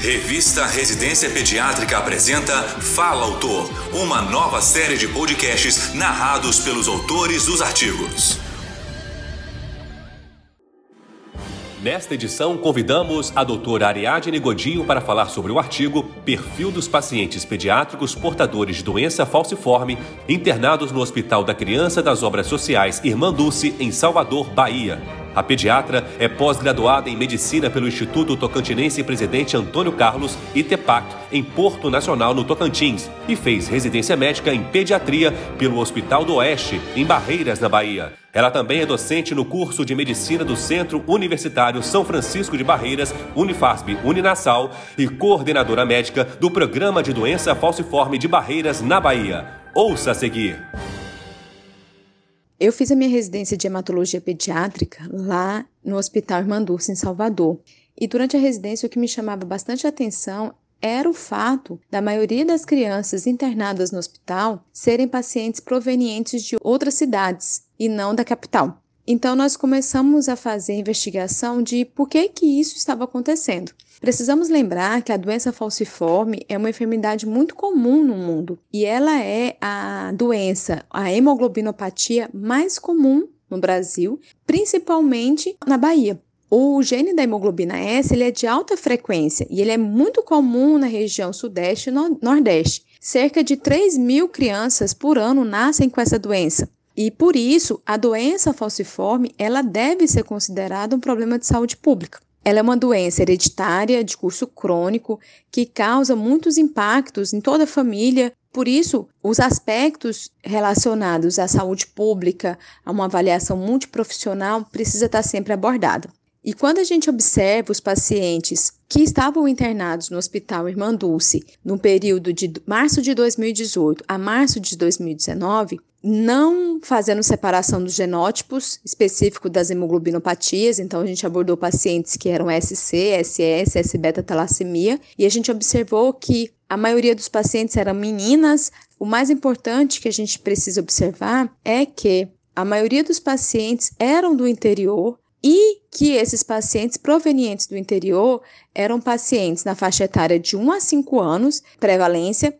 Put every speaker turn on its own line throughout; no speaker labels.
Revista Residência Pediátrica apresenta Fala Autor, uma nova série de podcasts narrados pelos autores dos artigos.
Nesta edição, convidamos a doutora Ariadne Godinho para falar sobre o artigo Perfil dos pacientes pediátricos portadores de doença falciforme internados no Hospital da Criança das Obras Sociais Irmã Dulce, em Salvador, Bahia. A pediatra é pós-graduada em medicina pelo Instituto Tocantinense Presidente Antônio Carlos, ITEPAC, em Porto Nacional, no Tocantins, e fez residência médica em pediatria pelo Hospital do Oeste, em Barreiras, na Bahia. Ela também é docente no curso de medicina do Centro Universitário São Francisco de Barreiras, Unifasp Uninasal, e coordenadora médica do Programa de Doença Falciforme de Barreiras, na Bahia. Ouça a seguir.
Eu fiz a minha residência de hematologia pediátrica lá no Hospital Irmandurce, em Salvador. E durante a residência, o que me chamava bastante atenção era o fato da maioria das crianças internadas no hospital serem pacientes provenientes de outras cidades e não da capital. Então, nós começamos a fazer investigação de por que, que isso estava acontecendo. Precisamos lembrar que a doença falciforme é uma enfermidade muito comum no mundo e ela é a doença, a hemoglobinopatia mais comum no Brasil, principalmente na Bahia. O gene da hemoglobina S ele é de alta frequência e ele é muito comum na região sudeste e nordeste. Cerca de 3 mil crianças por ano nascem com essa doença. E por isso, a doença falciforme ela deve ser considerada um problema de saúde pública. Ela é uma doença hereditária de curso crônico que causa muitos impactos em toda a família. Por isso, os aspectos relacionados à saúde pública, a uma avaliação multiprofissional, precisa estar sempre abordada. E quando a gente observa os pacientes que estavam internados no Hospital Irmã Dulce no período de março de 2018 a março de 2019, não fazendo separação dos genótipos específicos das hemoglobinopatias, então a gente abordou pacientes que eram SC, SS, S-beta-talassemia, e a gente observou que a maioria dos pacientes eram meninas. O mais importante que a gente precisa observar é que a maioria dos pacientes eram do interior, e que esses pacientes provenientes do interior eram pacientes na faixa etária de 1 a 5 anos, prevalência,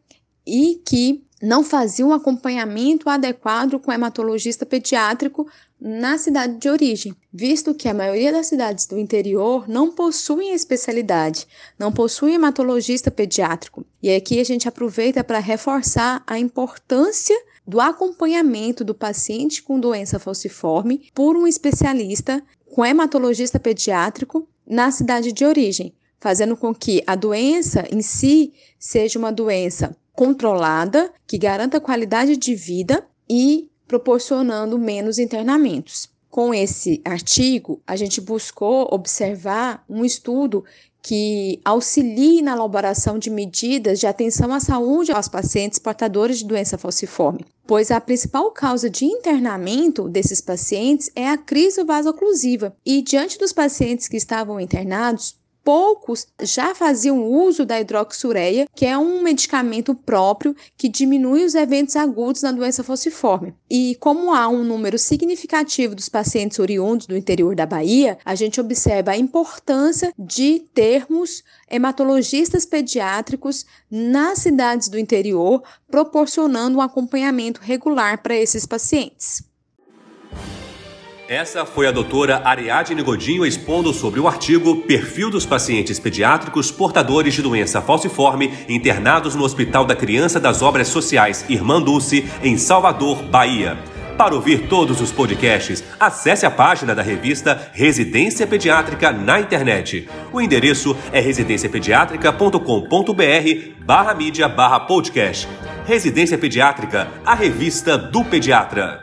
e que não faziam acompanhamento adequado com hematologista pediátrico na cidade de origem, visto que a maioria das cidades do interior não possuem especialidade, não possuem hematologista pediátrico. E aqui a gente aproveita para reforçar a importância do acompanhamento do paciente com doença falciforme por um especialista com hematologista pediátrico na cidade de origem, fazendo com que a doença em si seja uma doença controlada, que garanta qualidade de vida e proporcionando menos internamentos. Com esse artigo, a gente buscou observar um estudo que auxilie na elaboração de medidas de atenção à saúde aos pacientes portadores de doença falciforme, pois a principal causa de internamento desses pacientes é a crise vasoclusiva. E diante dos pacientes que estavam internados, poucos já faziam uso da hidroxureia, que é um medicamento próprio que diminui os eventos agudos na doença falciforme. E como há um número significativo dos pacientes oriundos do interior da Bahia, a gente observa a importância de termos hematologistas pediátricos nas cidades do interior, proporcionando um acompanhamento regular para esses pacientes.
Essa foi a doutora Ariadne Godinho expondo sobre o artigo Perfil dos pacientes pediátricos portadores de doença falciforme internados no Hospital da Criança das Obras Sociais Irmã Dulce, em Salvador, Bahia. Para ouvir todos os podcasts, acesse a página da revista Residência Pediátrica na internet. O endereço é residenciapediatrica.com.br barra mídia barra podcast. Residência Pediátrica, a revista do pediatra.